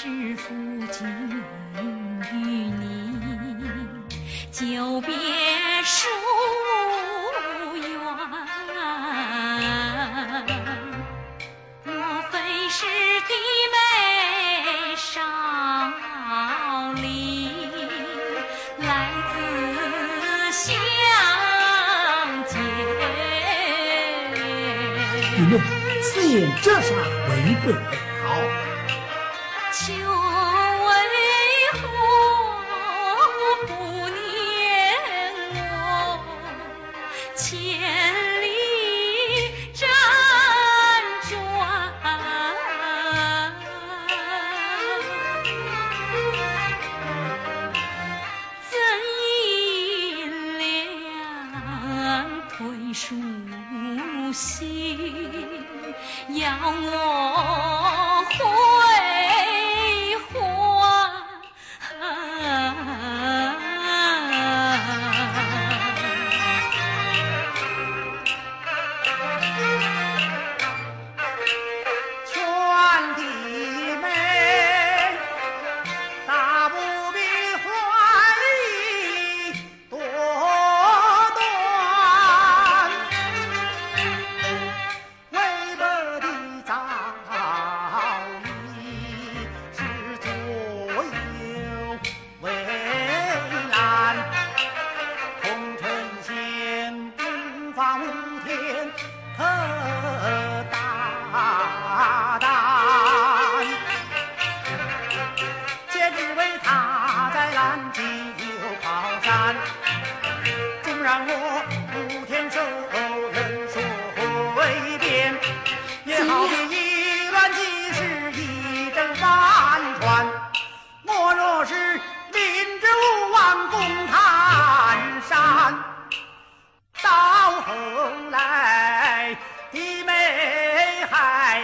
是负荆与你，久别疏远。莫非是弟妹少离，来自乡间？你们四眼这啥违背好？想为何不念我千里辗转，怎意料退书信要我回？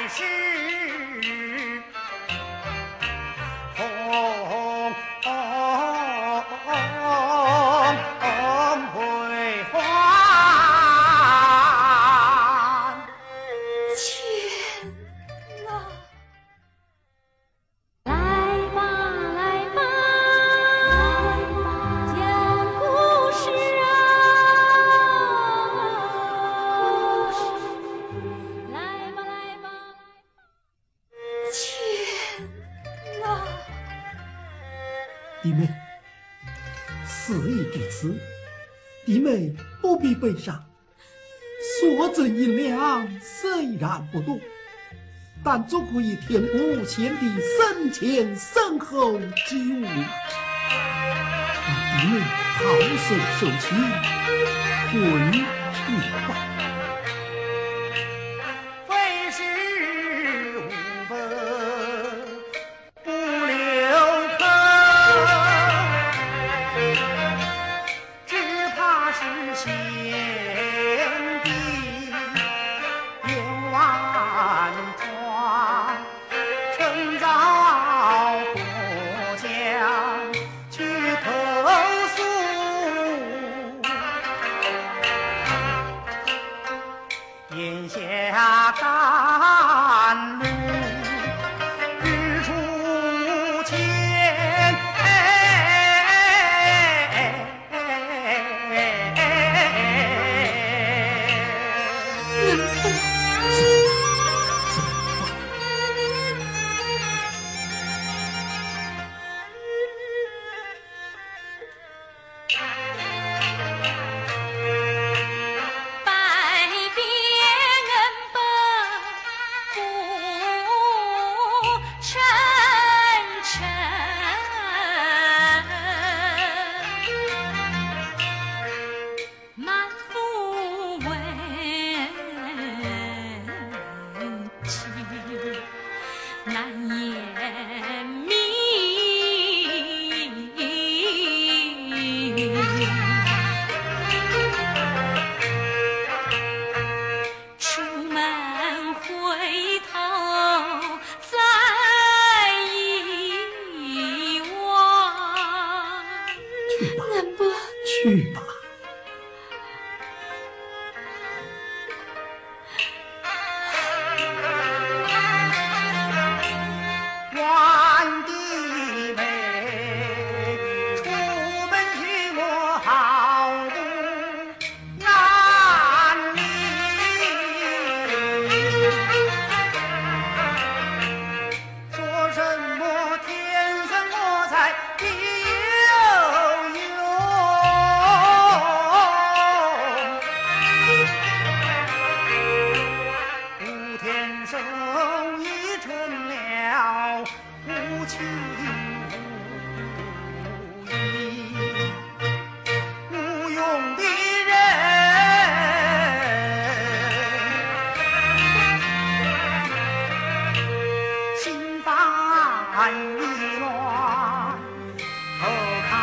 是。弟妹，事已至此，弟妹不必悲伤。所赠银两虽然不多，但足可以填补贤弟生前身后之物。弟妹好生受气，滚去吧。去吧。看一转，头看，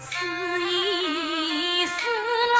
思一思来。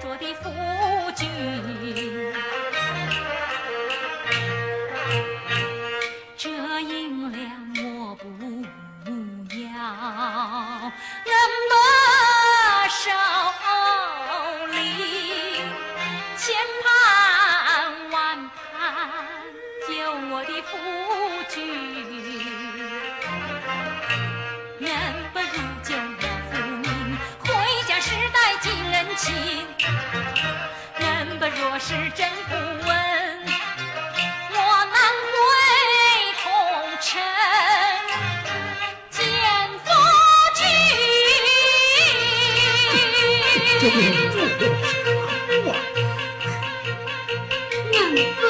着的夫君。这银两我不要，人不受理，千盼万盼救我的夫君。人不如尽人不若是真不问，我难回红尘见夫这君。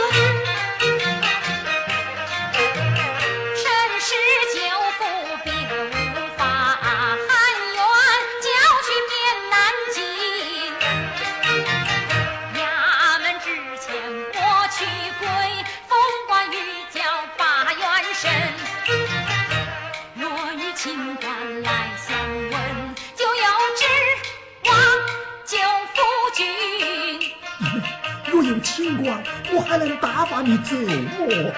清官，我还能打发你走么？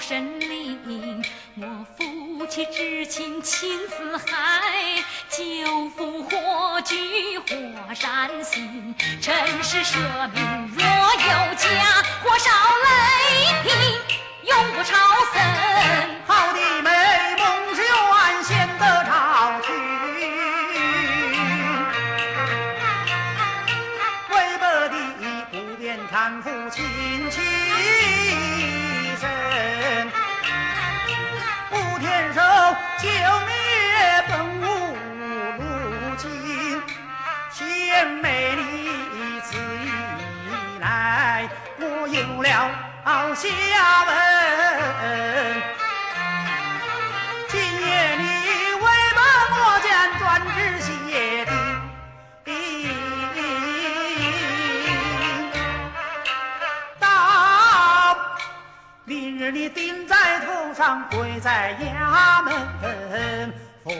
神灵，我夫妻之情情似海，救父火炬火山心，尘世舍命若有家，火烧雷霆永不超生。救灭本无路径，贤妹你此一来，我有了下文。明日你顶在头上，跪在衙门，奉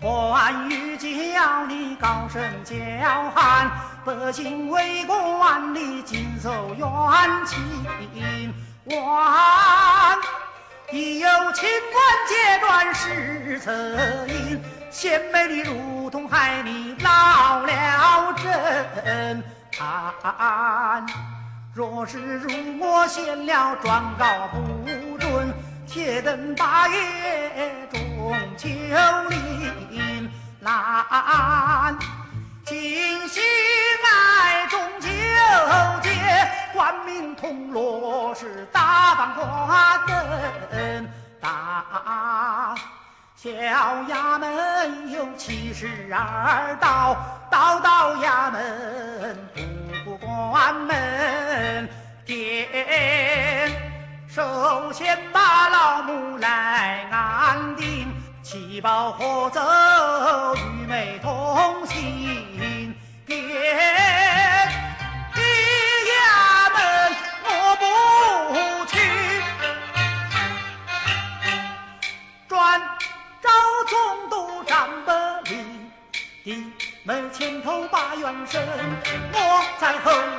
关羽叫你高声叫喊，百姓围观你尽受冤情，万已有清官截断失策音，贤妹你如同害你老了阵案。若是如我献了状告不准，且等八月中秋林拦。今夕爱中秋节，官民同乐是大放花灯。大小衙门有七十二道，道道衙门不关门。殿首先把老母来安定，七宝合奏与妹同行。别的衙门我不去。专找总督张伯礼，弟妹前头声，我在后。